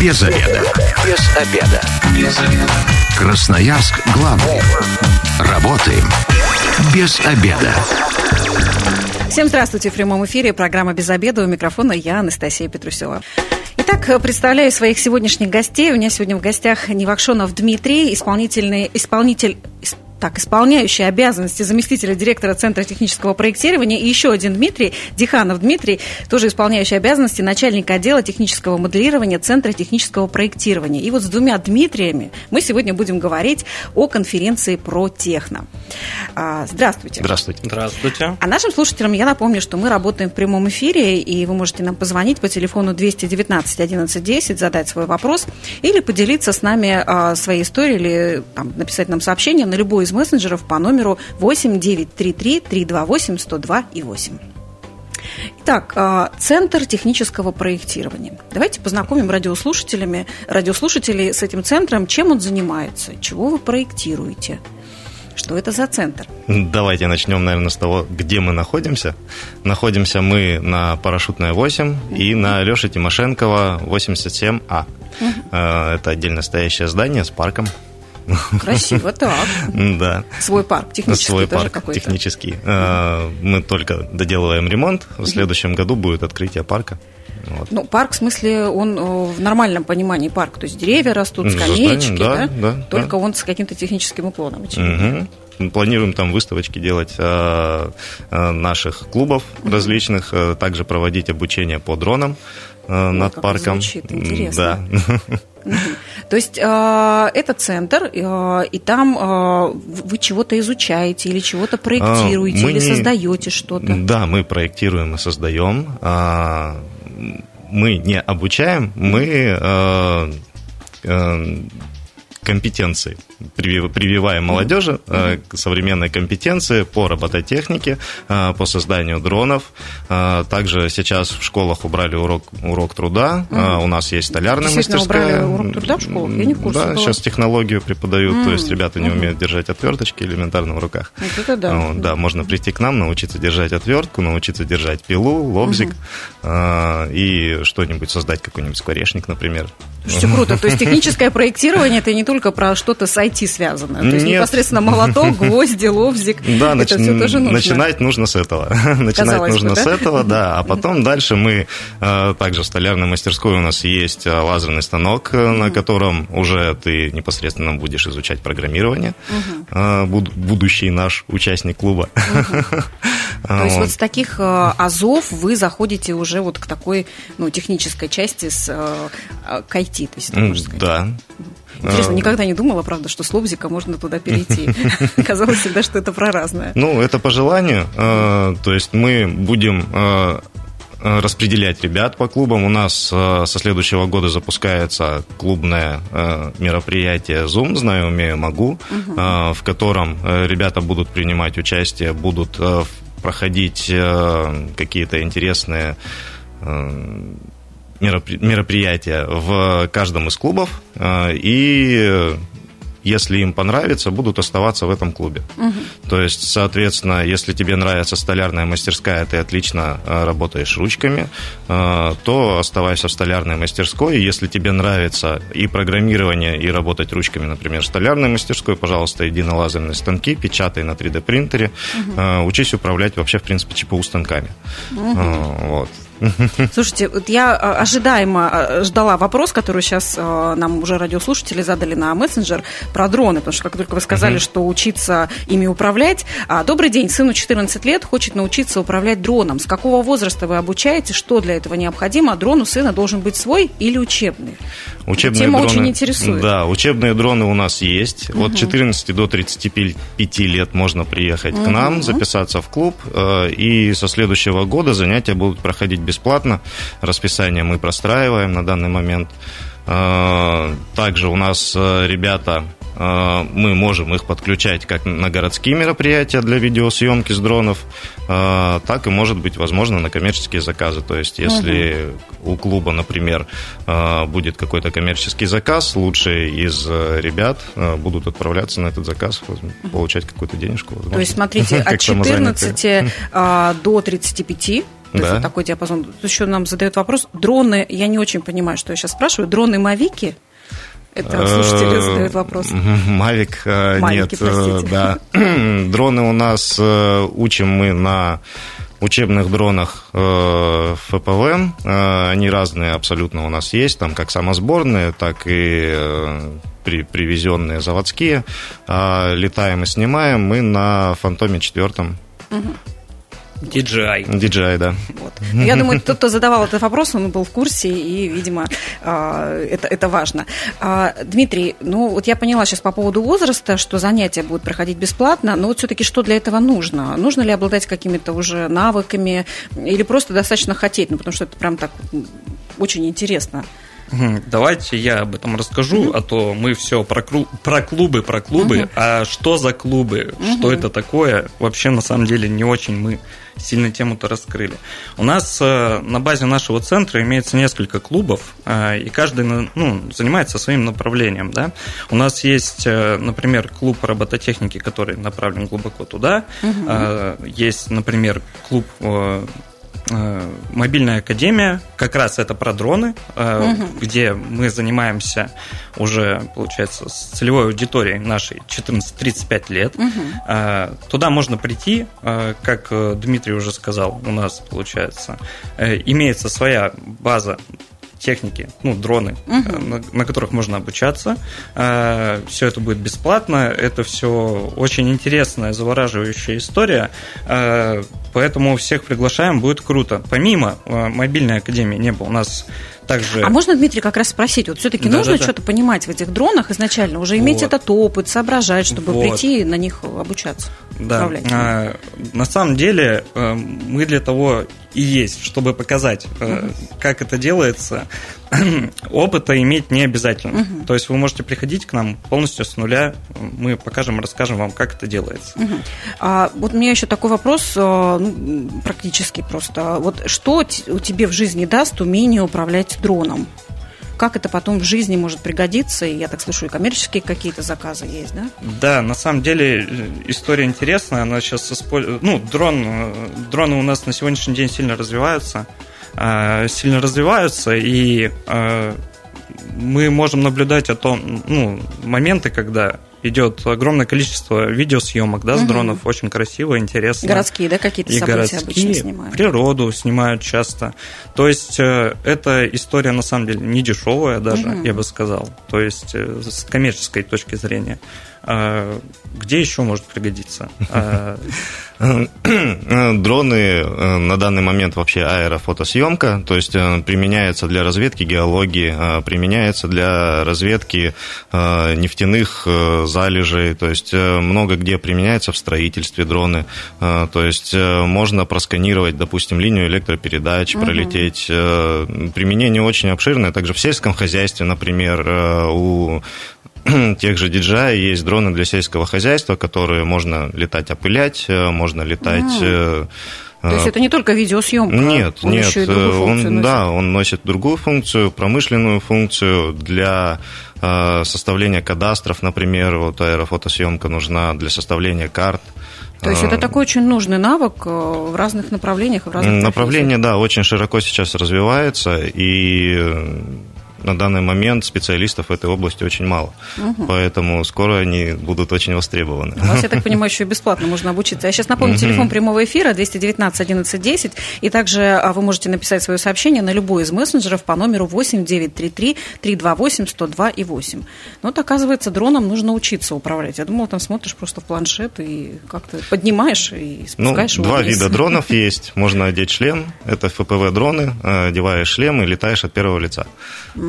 Без обеда. Без обеда. Без обеда. Красноярск главный. Работаем без обеда. Всем здравствуйте. В прямом эфире программа «Без обеда». У микрофона я, Анастасия Петрусева. Итак, представляю своих сегодняшних гостей. У меня сегодня в гостях Невакшонов Дмитрий, исполнительный, исполнитель так, исполняющий обязанности заместителя директора Центра технического проектирования, и еще один Дмитрий, Диханов Дмитрий, тоже исполняющий обязанности начальника отдела технического моделирования Центра технического проектирования. И вот с двумя Дмитриями мы сегодня будем говорить о конференции про техно. А, здравствуйте. Здравствуйте. Здравствуйте. А нашим слушателям я напомню, что мы работаем в прямом эфире, и вы можете нам позвонить по телефону 219 11 10, задать свой вопрос или поделиться с нами а, своей историей, или там, написать нам сообщение на любой из из мессенджеров по номеру 8933 328 102 и 8. Итак, а, Центр технического проектирования. Давайте познакомим радиослушателями, радиослушателей с этим центром, чем он занимается, чего вы проектируете. Что это за центр? Давайте начнем, наверное, с того, где мы находимся. Находимся мы на Парашютная 8 и на Леши Тимошенкова 87А. Это отдельно стоящее здание с парком. Красиво, так. Да. Свой парк, технический Свой парк технический. А, мы только доделываем ремонт. В следующем году будет открытие парка. Вот. Ну, парк, в смысле, он э, в нормальном понимании парк. То есть деревья растут, скамеечки, да, да? да, Только да. он с каким-то техническим уклоном, очевидно. Угу. Планируем там выставочки делать э, э, наших клубов различных, э, также проводить обучение по дронам э, над как парком. звучит интересно. Да. То есть э, это центр, э, и там э, вы чего-то изучаете или чего-то проектируете, А, мы или не- создаете что-то. Да, мы проектируем и создаем. А, Мы не обучаем, мы э, э, компетенции прививаем молодежи, э, современные компетенции по робототехнике, э, по созданию дронов. Э, Также сейчас в школах убрали урок, урок труда. У нас есть столярная мастерская. убрали урок труда в школах? Я не в курсе Да, была. сейчас технологию преподают, то есть ребята не умеют держать отверточки элементарно в руках. Вот это да. Да, можно прийти к нам, научиться держать отвертку, научиться держать пилу, лобзик и что-нибудь создать, какой-нибудь скворечник, например. Слушайте, круто. То есть техническое проектирование это не только про что-то с IT связанное. То есть Нет. непосредственно молоток, гвозди, лобзик. Да, это все тоже нужно. начинать нужно с этого. начинать нужно с этого, да. А потом дальше мы э, также в столярной мастерской у нас есть э, лазерный станок, э, на котором уже ты непосредственно будешь изучать программирование. Буд- будущий наш участник клуба. То есть Вот. с таких азов вы заходите уже вот к такой ну, технической части с к IT, то есть. Да. Интересно, Э, никогда не думала, правда, что с лобзика можно туда перейти. Казалось всегда, что это про разное. Ну, это по желанию. Э, То есть мы будем э, э, распределять ребят по клубам. У нас со следующего года запускается клубное мероприятие Zoom «Знаю, умею, могу», в котором ребята будут принимать участие, будут проходить какие-то интересные мероприятия в каждом из клубов, э, и если им понравится, будут оставаться в этом клубе. То есть, соответственно, если тебе нравится столярная мастерская, ты отлично э, работаешь ручками, э, то оставайся в столярной мастерской. Если тебе нравится и программирование, и работать ручками, например, в столярной мастерской, пожалуйста, иди на лазерные станки, печатай на 3D принтере, э, учись управлять вообще, в принципе, ЧПУ станками. Э, Вот. Слушайте, вот я ожидаемо ждала вопрос, который сейчас нам уже радиослушатели задали на мессенджер про дроны, потому что как только вы сказали, что учиться ими управлять. А, Добрый день, сыну 14 лет, хочет научиться управлять дроном. С какого возраста вы обучаете, что для этого необходимо? Дрон у сына должен быть свой или учебный? Учебные Тема дроны, очень интересует. Да, учебные дроны у нас есть. От 14 до 35 лет можно приехать к нам, записаться в клуб, э, и со следующего года занятия будут проходить бесплатно. Расписание мы простраиваем на данный момент. Э, Также у нас э, ребята мы можем их подключать как на городские мероприятия для видеосъемки с дронов, э, так и, может быть, возможно, на коммерческие заказы. То есть, если у клуба, например, э, будет какой-то коммерческий заказ, лучшие из э, ребят э, будут отправляться на этот заказ, получать какую-то денежку. возможно. То есть, смотрите, от Как самозанятые. 14 а, до 35 То да. есть вот такой диапазон. Еще нам задают вопрос. Дроны, я не очень понимаю, что я сейчас спрашиваю. Дроны Мавики? Это слушатели э, задают вопрос. Мавик э, нет. Простите. Да. Дроны у нас учим мы на учебных дронах э, ФПВ. Э, они разные абсолютно у нас есть, там как самосборные, так и э, при, привезенные заводские. Э, летаем и снимаем мы на Фантоме четвертом. Угу. DJI. DJI, да. Вот. Я думаю, тот, кто задавал этот вопрос, он был в курсе, и, видимо, а, это, это важно. А, Дмитрий, ну вот я поняла сейчас по поводу возраста, что занятия будут проходить бесплатно, но вот все-таки что для этого нужно? Нужно ли обладать какими-то уже навыками или просто достаточно хотеть? Ну, потому что это прям так очень интересно. Давайте я об этом расскажу, а то мы все про, про клубы, про клубы. А что за клубы? Что это такое? Вообще, на самом деле, не очень мы сильно тему-то раскрыли. У нас э, на базе нашего центра имеется несколько клубов, э, и каждый ну, занимается своим направлением. Да? У нас есть, э, например, клуб робототехники, который направлен глубоко туда. Угу. Есть, например, клуб Э, мобильная академия, как раз это про дроны, угу. где мы занимаемся уже, получается, с целевой аудиторией нашей 14-35 лет. Угу. Туда можно прийти, как Дмитрий уже сказал, у нас, получается, имеется своя база техники, ну, дроны, угу. на, на которых можно обучаться. Э, все это будет бесплатно. Это все очень интересная, завораживающая история. Э, поэтому всех приглашаем, будет круто. Помимо мобильной академии не было у нас также... А можно, Дмитрий, как раз спросить, вот все-таки да, нужно да, да. что-то понимать в этих дронах изначально, уже иметь вот. этот опыт, соображать, чтобы вот. прийти на них обучаться? Да. А, на самом деле мы для того и есть, чтобы показать, угу. как это делается. Опыта иметь не обязательно. Угу. То есть вы можете приходить к нам полностью с нуля, мы покажем, расскажем вам, как это делается. Угу. А, вот у меня еще такой вопрос, э, ну, практически просто. Вот что у тебе в жизни даст умение управлять дроном? Как это потом в жизни может пригодиться, и я так слышу, и коммерческие какие-то заказы есть, да? Да, на самом деле история интересная, она сейчас использует, ну, дрон, дроны у нас на сегодняшний день сильно развиваются, а, сильно развиваются, и мы можем наблюдать о том, ну, моменты, когда идет огромное количество видеосъемок, да, с угу. дронов, очень красиво, интересно. Городские, да, какие-то события городские, обычно снимают? природу снимают часто. То есть э, эта история, на самом деле, не дешевая даже, угу. я бы сказал, то есть э, с коммерческой точки зрения. А, где еще может пригодиться? А, Дроны э, на данный момент вообще аэрофотосъемка, то есть э, применяется для разведки геологии, э, применяется для разведки нефтяных залежей, то есть много где применяется в строительстве дроны, то есть можно просканировать, допустим, линию электропередач, угу. пролететь. Применение очень обширное, также в сельском хозяйстве, например, у тех же DJI есть дроны для сельского хозяйства, которые можно летать опылять, э, можно летать... Mm. То есть это не только видеосъемка? Нет, он нет, еще и он, носит. да, он носит другую функцию, промышленную функцию для составления кадастров, например, вот аэрофотосъемка нужна для составления карт. То есть это такой очень нужный навык в разных направлениях, в разных Направление, да, очень широко сейчас развивается, и на данный момент специалистов в этой области очень мало. Угу. Поэтому скоро они будут очень востребованы. У вас, я так понимаю, еще и бесплатно можно обучиться. Я сейчас напомню, угу. телефон прямого эфира 219 11 10. И также а, вы можете написать свое сообщение на любой из мессенджеров по номеру 8 933 328 102 и 8. Но вот, оказывается, дроном нужно учиться управлять. Я думала, там смотришь просто в планшет и как-то поднимаешь и спускаешь ну, его Два вниз. вида дронов есть. Можно одеть шлем. Это ФПВ-дроны. Одеваешь шлем и летаешь от первого лица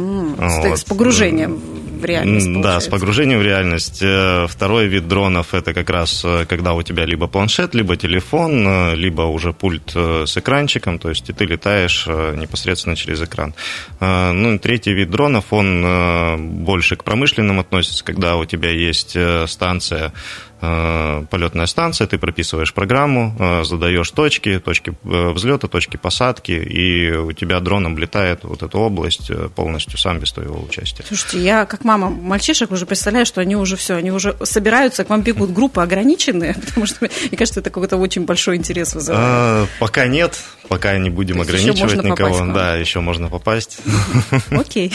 вот. С погружением в реальность. Да, получается. с погружением в реальность. Э, второй вид дронов это как раз э, когда у тебя либо планшет, либо телефон, э, либо уже пульт с экранчиком, то есть и ты летаешь непосредственно через экран. Ну и третий вид дронов, он больше к промышленным относится, когда у тебя есть станция полетная станция, ты прописываешь программу, э, задаешь точки, точки э, взлета, точки посадки, и у тебя дрон облетает вот эту область полностью сам без твоего участия. Слушайте, я как мама мальчишек уже представляю, что они уже все, они уже собираются, к вам бегут группы ограниченные, потому что, мне кажется, это какой-то очень большой интерес вызывает. А, пока нет, пока не будем ограничивать никого. Да, еще можно попасть. Окей.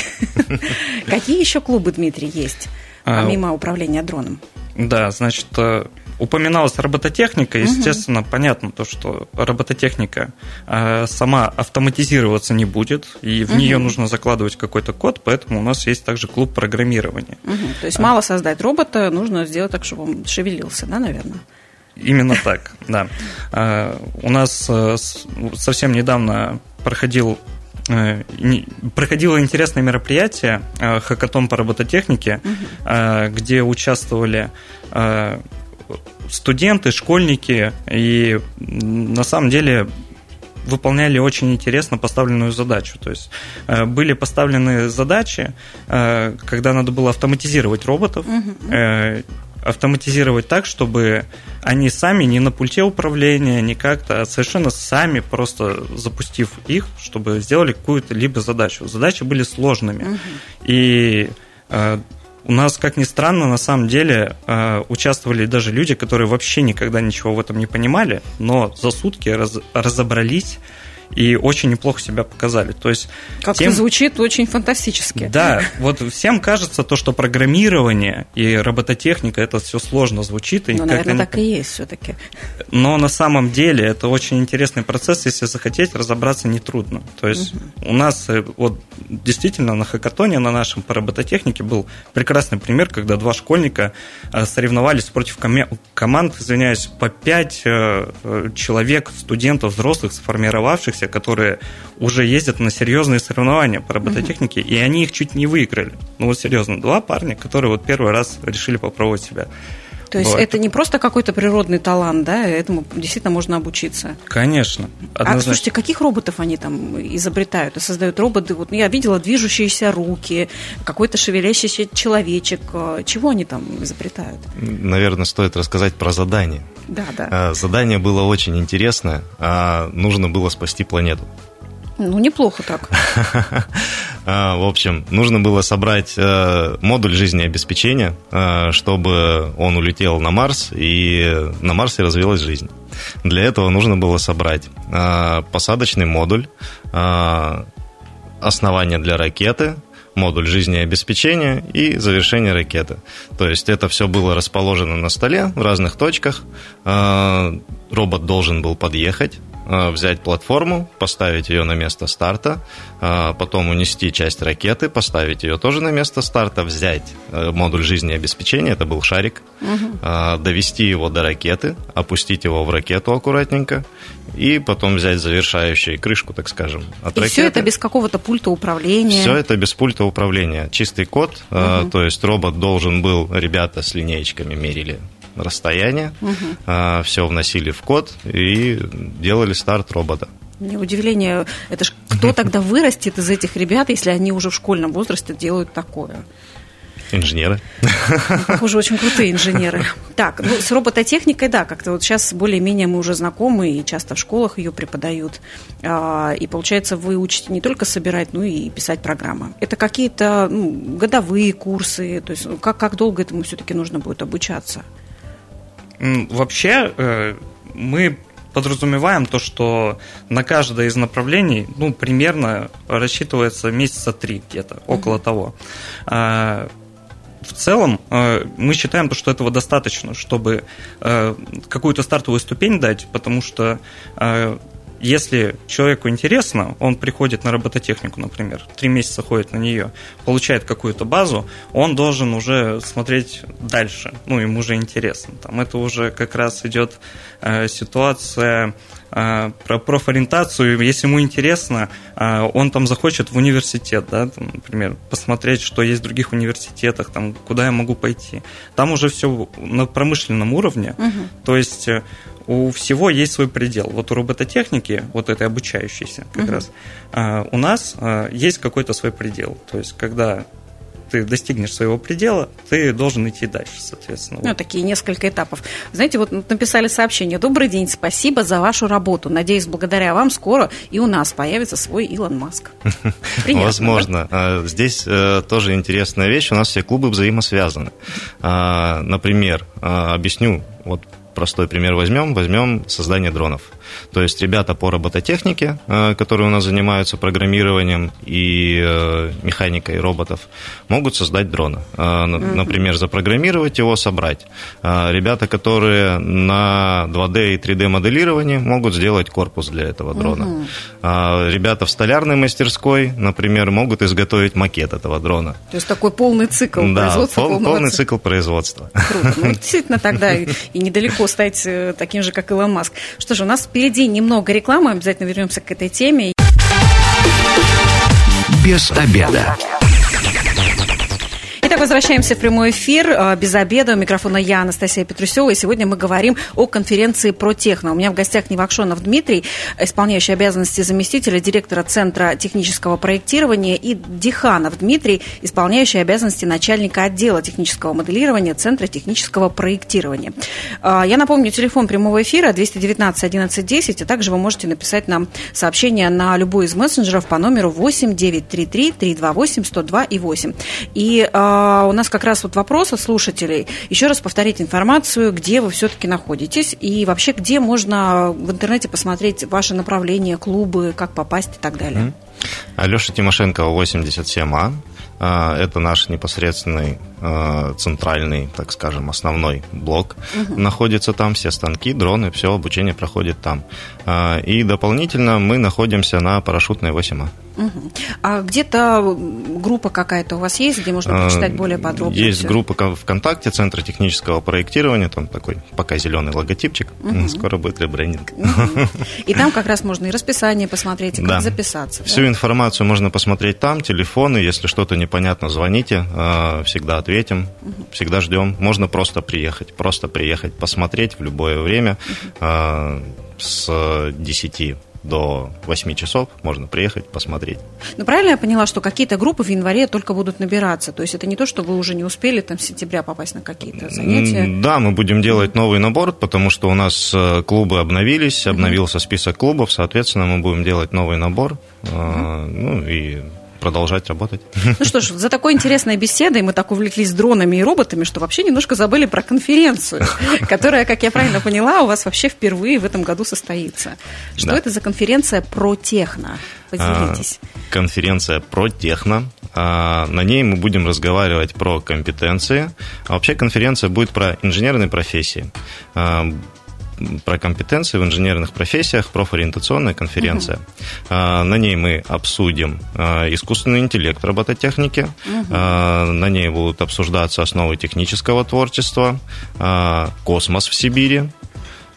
Какие еще клубы, Дмитрий, есть, а, помимо управления дроном? Да, значит, э, упоминалась робототехника, естественно, угу. понятно то, что робототехника э, сама автоматизироваться не будет, и в угу. нее нужно закладывать какой-то код, поэтому у нас есть также клуб программирования. Угу. То есть а. мало создать робота, нужно сделать так, чтобы он шевелился, да, наверное? Именно так, да. А, у нас э, совсем недавно проходил э, проходило интересное мероприятие э, хакатон по робототехнике, угу. где участвовали студенты, школьники, и на самом деле выполняли очень интересно поставленную задачу. То есть э, были поставлены задачи, э, когда надо было автоматизировать роботов, угу. Автоматизировать так, чтобы они сами не на пульте управления, не как-то, а совершенно сами, просто запустив их, чтобы сделали какую-то либо задачу. Задачи были сложными. Угу. И у нас, как ни странно, на самом деле э, участвовали даже люди, которые вообще никогда ничего в этом не понимали, но за сутки раз, разобрались и очень неплохо себя показали. То есть как тем... звучит очень фантастически. Да, вот всем кажется то, что программирование и робототехника это все сложно звучит. И ну, наверное, так и есть все-таки. Но на самом деле это очень интересный процесс, если захотеть, разобраться нетрудно. То есть угу. у нас э, вот действительно на хакатоне на нашем по робототехнике был прекрасный пример, когда два школьника э, соревновались против команд, извиняюсь, по пять э, человек, студентов, взрослых, сформировавших оставшихся, которые уже ездят на серьезные соревнования по робототехнике, mm-hmm. и они их чуть не выиграли. Ну вот серьезно, два парня, которые вот первый раз решили попробовать себя. То есть Бывает. это не просто какой-то природный талант, да, этому действительно можно обучиться. Конечно. А однозначно. А слушайте, каких роботов они там изобретают и создают роботы? Вот я видела движущиеся руки, какой-то шевелящийся человечек. Чего они там изобретают? Наверное, стоит рассказать про задание. Да, да. А, задание было очень интересное. А, нужно было спасти планету. Ну, неплохо так. А, в общем, нужно было собрать э, модуль жизнеобеспечения, э, чтобы он улетел на Марс, и на Марсе развилась жизнь. Для этого нужно было собрать э, посадочный модуль, основание для ракеты, модуль жизнеобеспечения и завершение ракеты. То есть это все было расположено на столе в разных точках. Робот должен был подъехать, взять платформу, поставить ее на место старта, э, потом унести часть ракеты, поставить ее тоже на место старта, взять э, модуль жизнеобеспечения, это был шарик, угу. довести его до ракеты, опустить его в ракету аккуратненько, и потом взять завершающую крышку, так скажем, от и ракеты. все это без какого-то пульта управления? Все это без пульта управления. Чистый код, угу. то есть робот должен был, ребята с линеечками мерили расстояние, угу. А, все вносили в код и делали старт робота. Мне удивление, это ж кто тогда вырастет из этих ребят, если они уже в школьном возрасте делают такое? Инженеры. Похоже, очень крутые инженеры. Так, ну, с робототехникой, да, как-то вот сейчас более-менее мы уже знакомы, и часто в школах ее преподают. А, и получается, вы учите не только собирать, но и писать программы. Это какие-то ну, годовые курсы, то есть как, как долго этому все-таки нужно будет обучаться? Вообще, э, мы подразумеваем то, что на каждое из направлений, ну, примерно рассчитывается месяца три где-то, около того. А, в целом э, мы считаем, что этого достаточно, чтобы э, какую-то стартовую ступень дать, потому что если человеку интересно, он приходит на робототехнику, например, три месяца ходит на нее, получает какую-то базу, он должен уже смотреть дальше, ну, ему уже интересно. Там это уже как раз идет э, ситуация про профориентацию, если ему интересно, э, он там захочет в университет, да, там, например, посмотреть, что есть в других университетах, там, куда я могу пойти. Там уже все на промышленном уровне, угу. то есть э, у всего есть свой предел. Вот у робототехники, вот этой обучающейся как угу. раз, а, у нас а, есть какой-то свой предел. То есть, когда ты достигнешь своего предела, ты должен идти дальше, соответственно. Ну, вот. такие несколько этапов. Знаете, вот написали сообщение. Добрый день, спасибо за вашу работу. Надеюсь, благодаря вам скоро и у нас появится свой Илон Маск. Возможно. Да? Здесь э, тоже интересная вещь. У нас все клубы взаимосвязаны. А, например, объясню, вот простой пример возьмем, возьмем создание дронов. То есть ребята по робототехнике, э, которые у нас занимаются программированием и э, механикой роботов, могут создать дрона. Например, запрограммировать его, собрать. Ребята, которые на 2D и 3D моделировании, могут сделать корпус для этого дрона. Ребята в столярной мастерской, например, могут изготовить макет этого дрона. То есть такой полный цикл да, производства. Пол, полный цикл производства. Круто. Ну, действительно, тогда и недалеко стать э, таким же, как Илон Маск. Что же, у нас впереди немного рекламы, обязательно вернемся к этой теме. Без обеда. Итак, возвращаемся в прямой эфир. А, без обеда. У микрофона я, Анастасия Петрусева. И сегодня мы говорим о конференции про техно. У меня в гостях Невакшонов Дмитрий, исполняющий обязанности заместителя директора Центра технического проектирования, и Диханов Дмитрий, исполняющий обязанности начальника отдела технического моделирования Центра технического проектирования. А, я напомню, телефон прямого эфира 219 11 10, а также вы можете написать нам сообщение на любой из мессенджеров по номеру 8 933 328 102 и 8. И а, у нас как раз вот вопрос от слушателей. Еще раз повторить информацию, где вы все-таки находитесь и вообще где можно в интернете посмотреть ваше направление, клубы, как попасть и так далее. Алеша Тимошенко, 87А. А, это наш непосредственный а, центральный, так скажем, основной блок. Угу. Находится там все станки, дроны, все обучение проходит там. И дополнительно мы находимся на парашютной 8А. Угу. А где-то группа какая-то у вас есть, где можно прочитать а, более подробно? Есть все? группа ВКонтакте Центра технического проектирования, там такой пока зеленый логотипчик, угу. скоро будет ребрендинг. Угу. И там как раз можно и расписание посмотреть, и как да. записаться. Всю да? информацию можно посмотреть там, телефоны, если что-то непонятно, звоните, всегда ответим, угу. всегда ждем. Можно просто приехать, просто приехать, посмотреть в любое время угу. с 10 до 8 часов можно приехать, посмотреть. Ну, правильно я поняла, что какие-то группы в январе только будут набираться? То есть это не то, что вы уже не успели там с сентября попасть на какие-то занятия? Да, мы будем делать новый набор, потому что у нас э, клубы обновились, обновился список клубов, соответственно, мы будем делать новый набор. Uh-huh. Ну и продолжать работать. Ну что ж, за такой интересной беседой мы так увлеклись дронами и роботами, что вообще немножко забыли про конференцию, которая, как я правильно поняла, у вас вообще впервые в этом году состоится. Что да. это за конференция про техно? Поделитесь. А, конференция про техно. А, на ней мы будем разговаривать про компетенции. А вообще конференция будет про инженерные профессии. Про компетенции в инженерных профессиях, профориентационная конференция. Угу. На ней мы обсудим а, искусственный интеллект робототехники. Угу. На ней будут обсуждаться основы технического творчества, космос в Сибири,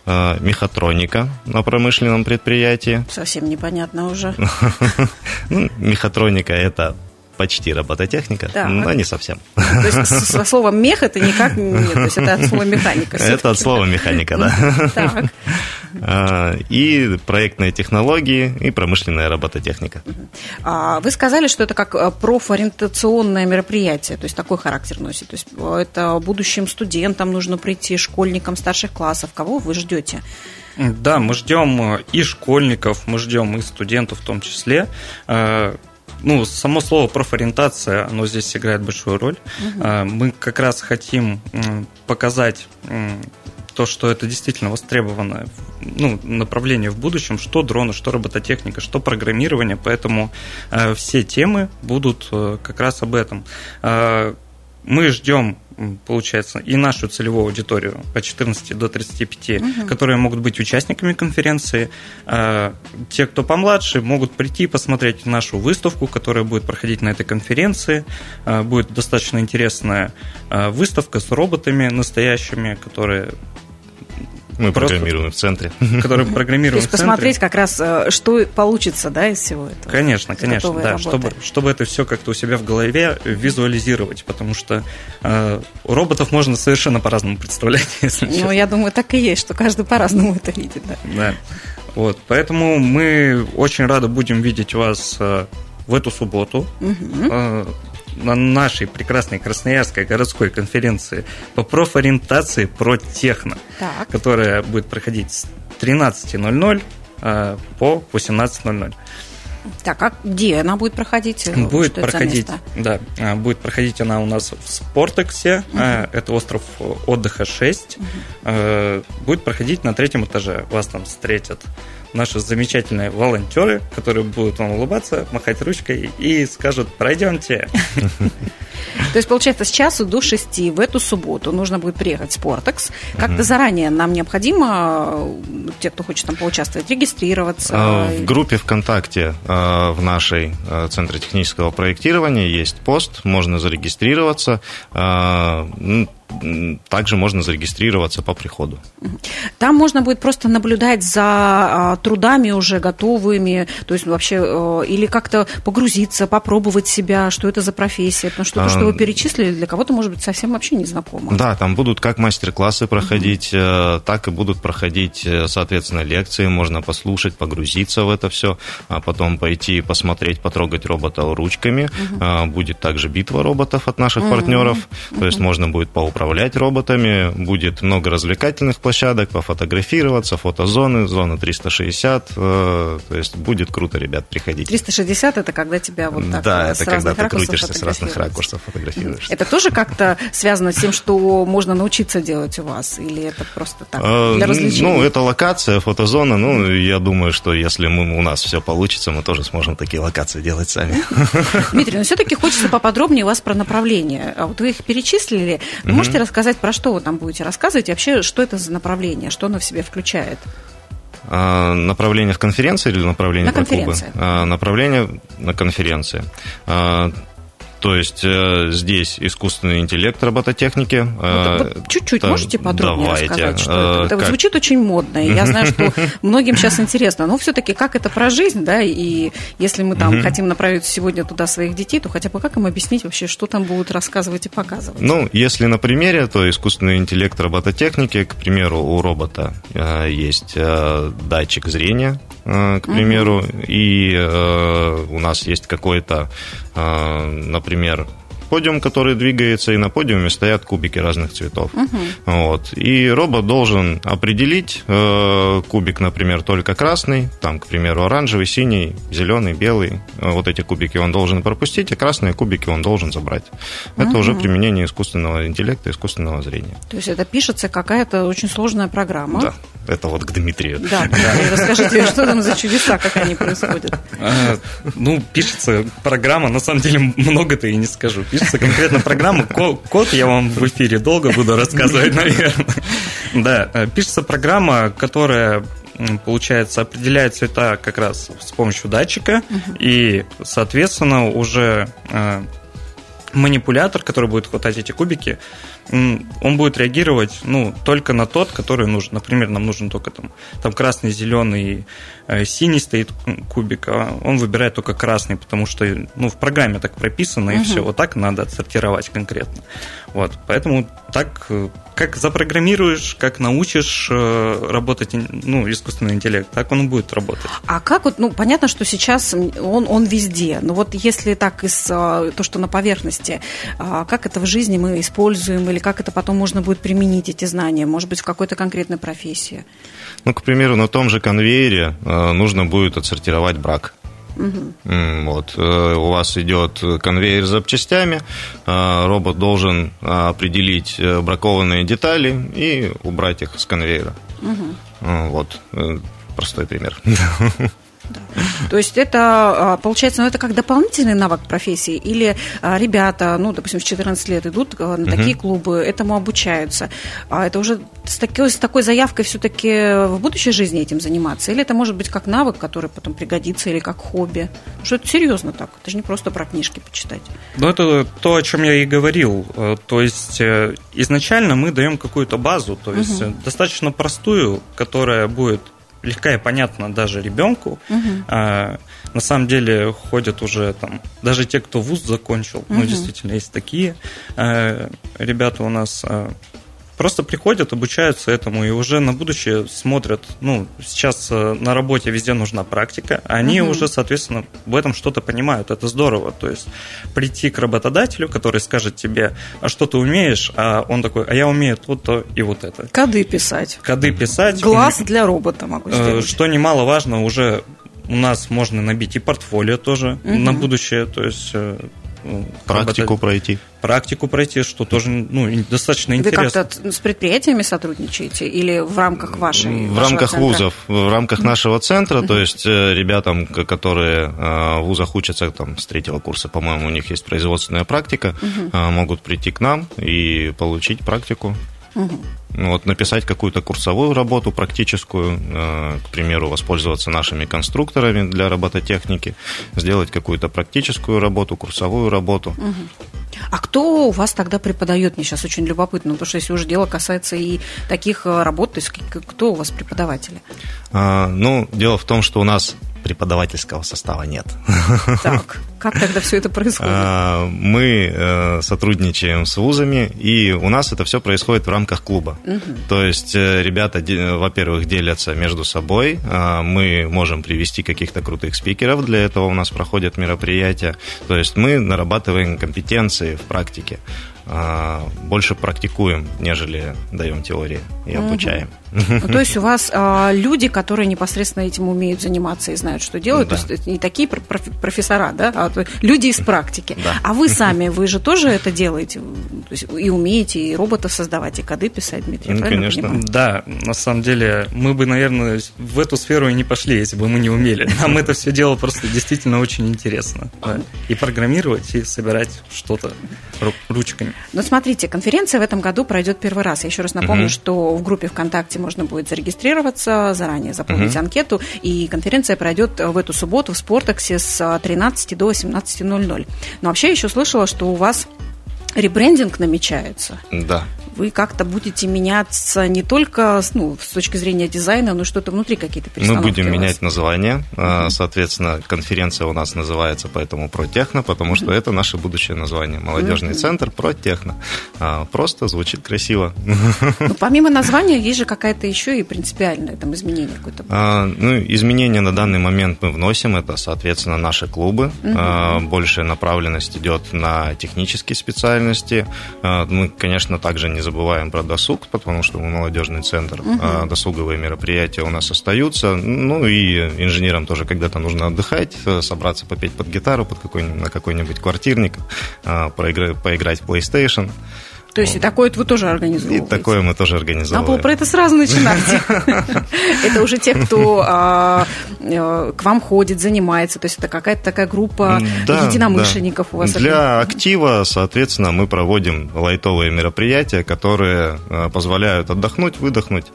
мехатроника на промышленном предприятии. Совсем непонятно уже. Ну, мехатроника – это почти робототехника, да. но не совсем. То есть со словом мех это никак не... То есть это от слова механика. Это от слова механика, да. Так. А, и проектные технологии, и промышленная робототехника. А вы сказали, что это как э, профориентационное мероприятие, то есть такой характер носит. То есть э, это будущим студентам нужно прийти, школьникам старших классов. Кого вы ждете? Да, мы ждем э, и школьников, мы ждем и студентов в том числе ну, само слово профориентация, оно здесь играет большую роль. Угу. Мы как раз хотим показать то, что это действительно востребованное ну, направление в будущем, что дроны, что робототехника, что программирование, поэтому э, все темы будут э, как раз об этом. Э, мы ждем получается, и нашу целевую аудиторию от 14 до 35, угу. которые могут быть участниками конференции. А, те, кто помладше, могут прийти посмотреть нашу выставку, которая будет проходить на этой конференции. А, будет достаточно интересная а, выставка с роботами настоящими, которые мы Просто, программируем в центре. Который программируем То есть посмотреть как раз, э, что получится да, из всего этого. Конечно, конечно, да, чтобы, чтобы это все как-то у себя в голове визуализировать, потому что э, роботов можно совершенно по-разному представлять, если Ну, честно. я думаю, так и есть, что каждый по-разному это видит. Да. да. Вот, поэтому мы очень рады будем видеть вас э, в эту субботу. Угу на нашей прекрасной Красноярской городской конференции по профориентации про техно, так. которая будет проходить с 13.00 э, по 18.00. Так, а где она будет проходить? Будет проходить, да, а, будет проходить она у нас в Спортексе, угу. это остров отдыха 6. Угу. Будет проходить на третьем этаже, вас там встретят наши замечательные волонтеры, которые будут вам улыбаться, махать ручкой и скажут «пройдемте». То есть, получается, с часу до шести в эту субботу нужно будет приехать в Спортекс. Как-то заранее нам необходимо, те, кто хочет там поучаствовать, регистрироваться? А, в группе ВКонтакте в нашей а, Центре технического проектирования. Есть пост, можно зарегистрироваться также можно зарегистрироваться по приходу. Там можно будет просто наблюдать за а, трудами уже готовыми, то есть вообще э, или как-то погрузиться, попробовать себя, что это за профессия, потому что то, что вы перечислили, для кого-то может быть совсем вообще незнакомо. Да, там будут как мастер-классы проходить, угу. так и будут проходить, э, соответственно, лекции, можно послушать, погрузиться в это все, а потом пойти посмотреть, потрогать робота ручками. Угу. Будет также битва роботов от наших партнеров, то есть можно будет поуправлять управлять роботами, будет много развлекательных площадок, пофотографироваться, фотозоны, зона 360, э, то есть будет круто, ребят, приходите. 360 это когда тебя вот так Да, это когда ты крутишься с разных ракурсов, фотографируешься. Это тоже как-то связано с тем, что можно научиться делать у вас, или это просто так, э, для развлечения? Ну, это локация, фотозона, ну, я думаю, что если мы, у нас все получится, мы тоже сможем такие локации делать сами. Дмитрий, но все-таки хочется поподробнее у вас про направление. А вот вы их перечислили, может, можете рассказать, про что вы там будете рассказывать, и вообще, что это за направление, что оно в себе включает? А, направление в конференции или направление на конференции? А, направление на конференции. То есть э, здесь искусственный интеллект робототехники. Э, вот, чуть-чуть там, можете подробнее давайте. рассказать, что это? это как... звучит очень модно, и я знаю, что многим сейчас интересно, но все-таки как это про жизнь, да, и если мы там хотим направить сегодня туда своих детей, то хотя бы как им объяснить вообще, что там будут рассказывать и показывать? Ну, если на примере, то искусственный интеллект робототехники, к примеру, у робота э, есть датчик зрения, к примеру, и у нас есть какой-то, например, например, подиум, который двигается, и на подиуме стоят кубики разных цветов. Угу. Вот. И робот должен определить э, кубик, например, только красный, там, к примеру, оранжевый, синий, зеленый, белый. Э, вот эти кубики он должен пропустить, а красные кубики он должен забрать. Это угу. уже применение искусственного интеллекта, искусственного зрения. То есть это пишется какая-то очень сложная программа. Да. Это вот к Дмитрию. Да, расскажите, что там за чудеса, как они происходят? А, ну, пишется программа, на самом деле много-то и не скажу. Пишется конкретно программа. Код я вам в эфире долго буду рассказывать, наверное. Да, э, пишется программа, которая получается, определяет цвета как раз с помощью датчика, и, соответственно, уже э, манипулятор, который будет хватать эти кубики, он будет реагировать ну, только на тот, который нужен. Например, нам нужен только там, там красный, зеленый, э, синий стоит кубик, а он выбирает только красный, потому что ну, в программе так прописано, и угу. все, вот так надо отсортировать конкретно. Вот, поэтому так, э, как запрограммируешь, как научишь э, работать ну, искусственный интеллект, так он будет работать. А как вот, ну, понятно, что сейчас он, он везде, но вот если так из то, что на поверхности, а как это в жизни мы используем или или как это потом можно будет применить, эти знания, может быть, в какой-то конкретной профессии? Ну, к примеру, на том же конвейере э, нужно будет отсортировать брак. Угу. Вот. Э, у вас идет конвейер с запчастями, э, робот должен определить бракованные детали и убрать их с конвейера. Угу. Вот. Простой пример. Да. То есть это, а, получается, ну, это как дополнительный навык профессии? Или а, ребята, ну, допустим, в 14 лет идут а, на такие угу. клубы, этому обучаются? А это уже с такой, с такой заявкой все-таки в будущей жизни этим заниматься? Или это может быть как навык, который потом пригодится, или как хобби? Что это серьезно так? Это же не просто про книжки почитать. Ну, это то, о чем я и говорил. Э, то есть э, изначально мы даем какую-то базу, то есть угу. достаточно простую, которая будет легка и понятна даже ребенку. Угу. А, на самом деле ходят уже там, даже те, кто вуз закончил, угу. ну, действительно, есть такие а, ребята у нас. А, просто приходят, обучаются этому и уже на будущее смотрят. Ну, сейчас э, на работе везде нужна практика, они угу. уже, соответственно, в этом что-то понимают. Это здорово. То есть прийти к работодателю, который скажет тебе, а что ты умеешь, а он такой, а я умею то-то и вот это. Коды писать. Коды писать. Глаз для робота могу э, сделать. Что немаловажно, уже у нас можно набить и портфолио тоже угу. на будущее, то есть практику пройти. Практику пройти, что тоже ну, достаточно Вы интересно. Вы как-то с предприятиями сотрудничаете или в рамках вашей В рамках центра? вузов, в рамках нашего центра, то есть э, ребятам, которые э, в вузах учатся там, с третьего курса, по-моему, у них есть производственная практика, могут прийти к нам и получить практику. Угу. Вот, написать какую-то курсовую работу практическую, э, к примеру, воспользоваться нашими конструкторами для робототехники, сделать какую-то практическую работу, курсовую работу. Угу. А кто у вас тогда преподает? Мне сейчас очень любопытно, потому что если уже дело касается и таких э, работ, то есть кто у вас преподаватели? А, ну, дело в том, что у нас преподавательского состава нет. Так, как тогда все это происходит? А, мы э, сотрудничаем с вузами, и у нас это все происходит в рамках клуба. То есть э, ребята, во-первых, делятся между собой, а, мы можем привести каких-то крутых спикеров, для этого у нас проходят мероприятия. То есть мы нарабатываем компетенции в практике. А, больше практикуем, нежели даем теории и обучаем. Ну, то есть у вас а, люди, которые непосредственно этим умеют заниматься и знают, что делают, да. то есть не такие профессора, да, а люди из практики. Да. А вы сами, вы же тоже это делаете, то есть и умеете и роботов создавать, и коды писать, Дмитрий, ну, конечно. Понимаю? Да, на самом деле мы бы, наверное, в эту сферу и не пошли, если бы мы не умели. Нам это все дело просто действительно очень интересно. Да. И программировать, и собирать что-то ручками. Ну, смотрите, конференция в этом году пройдет первый раз. Я еще раз напомню, угу. что в группе ВКонтакте можно будет зарегистрироваться, заранее заполнить угу. анкету, и конференция пройдет в эту субботу в Спортексе с 13 до 18.00. Но вообще я еще слышала, что у вас ребрендинг намечается. Да вы как-то будете меняться не только ну, с точки зрения дизайна, но что-то внутри какие-то перестановки. Мы будем менять название. Mm-hmm. Соответственно, конференция у нас называется поэтому про техно, потому что mm-hmm. это наше будущее название. Молодежный mm-hmm. центр про техно. А, просто звучит красиво. Ну, помимо названия, есть же какая-то еще и принципиальное там изменение какое-то. А, ну, изменения на данный момент мы вносим. Это, соответственно, наши клубы. Mm-hmm. А, большая направленность идет на технические специальности. А, мы, конечно, также не забываем про досуг, потому что мы молодежный центр, угу. а досуговые мероприятия у нас остаются. Ну и инженерам тоже когда-то нужно отдыхать, э, собраться попеть под гитару, под какой на какой-нибудь квартирник, а, поиграть, поиграть в PlayStation. То есть и такое вы тоже организовываете? И такое мы тоже организовываем. Надо было про это сразу начинать. Это уже те, кто а, э, к вам ходит, занимается. То есть это какая-то такая группа единомышленников у вас. Для актива, соответственно, мы проводим лайтовые мероприятия, которые э, позволяют отдохнуть, выдохнуть,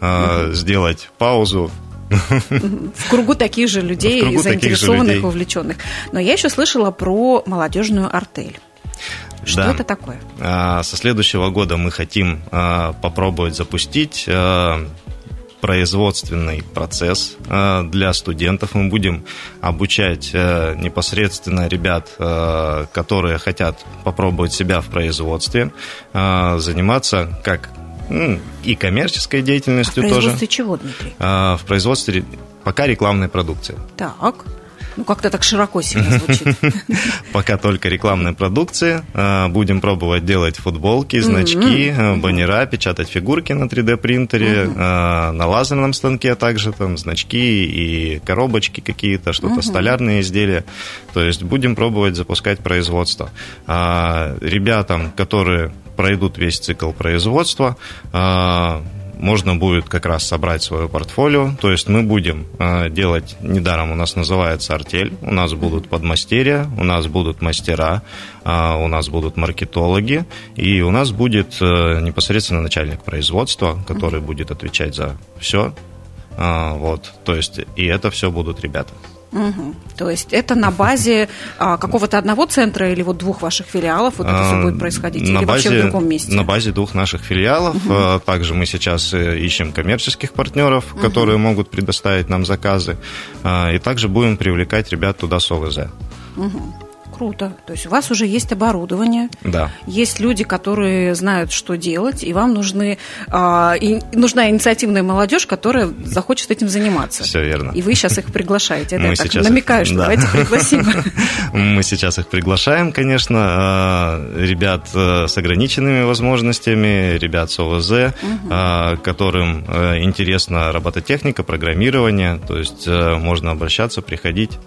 э, сделать паузу, в кругу таких же людей, заинтересованных, вовлеченных. Но я еще слышала про молодежную артель. Что да. это такое? А, со следующего года мы хотим а, попробовать запустить а, производственный процесс для студентов. Мы будем обучать непосредственно ребят, которые хотят попробовать себя в производстве, заниматься как и коммерческой деятельностью а в тоже. В производстве чего, Дмитрий? В производстве пока рекламной продукции. Так. Ну, как-то так широко сильно звучит. Пока только рекламная продукция. А, будем пробовать делать футболки, значки, а, баннера, печатать фигурки на 3D-принтере, а, на лазерном станке также там значки и коробочки какие-то, что-то столярные изделия. То есть будем пробовать запускать производство. Ребятам, которые пройдут весь цикл производства, можно будет как раз собрать свое портфолио. То есть мы будем э, делать, недаром у нас называется артель, у нас будут подмастерья, у нас будут мастера, э, у нас будут маркетологи, и у нас будет э, непосредственно начальник производства, который будет отвечать за все. Вот, то есть, и это все будут ребята. Угу. То есть это на базе а, какого-то одного центра или вот двух ваших филиалов вот это все будет происходить? На или базе, вообще в другом месте? На базе двух наших филиалов. Угу. Также мы сейчас э, ищем коммерческих партнеров, угу. которые могут предоставить нам заказы. А, и также будем привлекать ребят туда с ОВЗ. Угу. Круто. То есть у вас уже есть оборудование, Да. есть люди, которые знают, что делать, и вам нужны, а, и нужна инициативная молодежь, которая захочет этим заниматься. Все верно. И вы сейчас их приглашаете. Это Мы я так сейчас их- намекаю, что да. давайте пригласим. Мы сейчас их приглашаем, конечно, э, ребят э, с ограниченными возможностями, ребят с ОВЗ, э, которым э, интересна робототехника, программирование, то есть э, можно обращаться, приходить.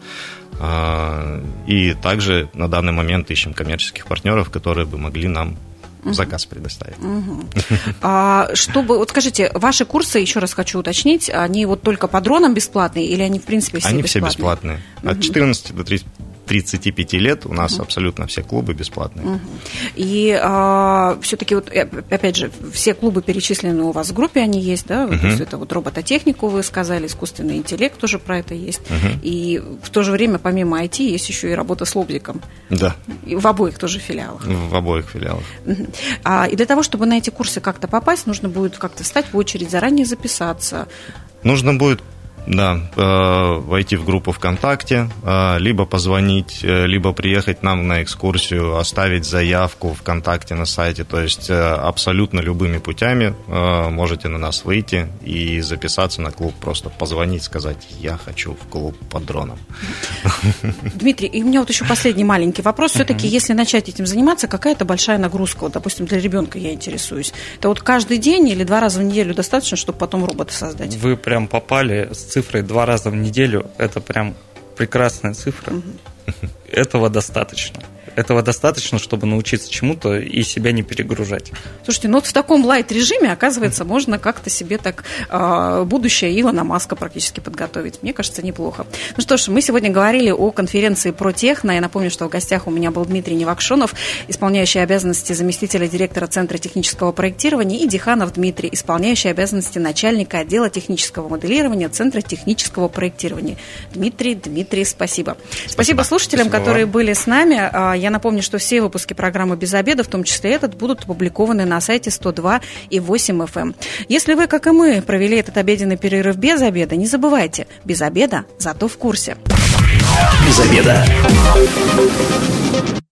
Э, И также на данный момент ищем коммерческих партнеров, которые бы могли нам заказ предоставить. А, чтобы, вот скажите, ваши курсы, еще раз хочу уточнить, они вот только по дронам бесплатные или они в принципе все Они бесплатные? все бесплатные. От 14 до 30 35 лет у нас абсолютно все клубы бесплатные. И все-таки вот э, опять же все клубы перечислены у вас в группе, они есть, да? То есть это вот робототехнику вы сказали, искусственный интеллект тоже про это есть. И в то же время помимо IT есть еще и работа с лобзиком. Да, И в обоих тоже филиалах. в обоих филиалах. А, и для того, чтобы на эти курсы как-то попасть, нужно будет как-то встать в очередь, заранее записаться. Нужно будет, да, э, войти в группу ВКонтакте, э, либо позвонить, э, либо приехать нам на экскурсию, оставить заявку ВКонтакте на сайте. То есть э, абсолютно любыми путями э, можете на нас выйти и записаться на клуб. Просто позвонить, сказать, я хочу в клуб по дронам. Дмитрий, и у меня вот еще последний маленький вопрос. Все-таки, если начать этим заниматься, какая-то большая нагрузка, вот, допустим, для ребенка я интересуюсь. Это вот каждый день или два раза в неделю достаточно, чтобы потом робота создать? Вы прям попали с цифрой два раза в неделю. Это прям прекрасная цифра. Этого достаточно. Этого достаточно, чтобы научиться чему-то и себя не перегружать. Слушайте, ну вот в таком лайт-режиме, оказывается, можно как-то себе так а, будущее Илона Маска практически подготовить. Мне кажется, неплохо. Ну что ж, мы сегодня говорили о конференции про техно. Я напомню, что в гостях у меня был Дмитрий Невакшонов, исполняющий обязанности заместителя директора Центра технического проектирования, и Диханов Дмитрий, исполняющий обязанности начальника отдела технического моделирования Центра технического проектирования. Дмитрий, Дмитрий, спасибо. Спасибо, слушателям, Спасибо которые вам. были с нами. Я напомню, что все выпуски программы «Без обеда», в том числе этот, будут опубликованы на сайте 102 и 8 FM. эм. Если вы, как и мы, провели этот обеденный перерыв без обеда, не забывайте, без обеда, зато в курсе. Без обеда.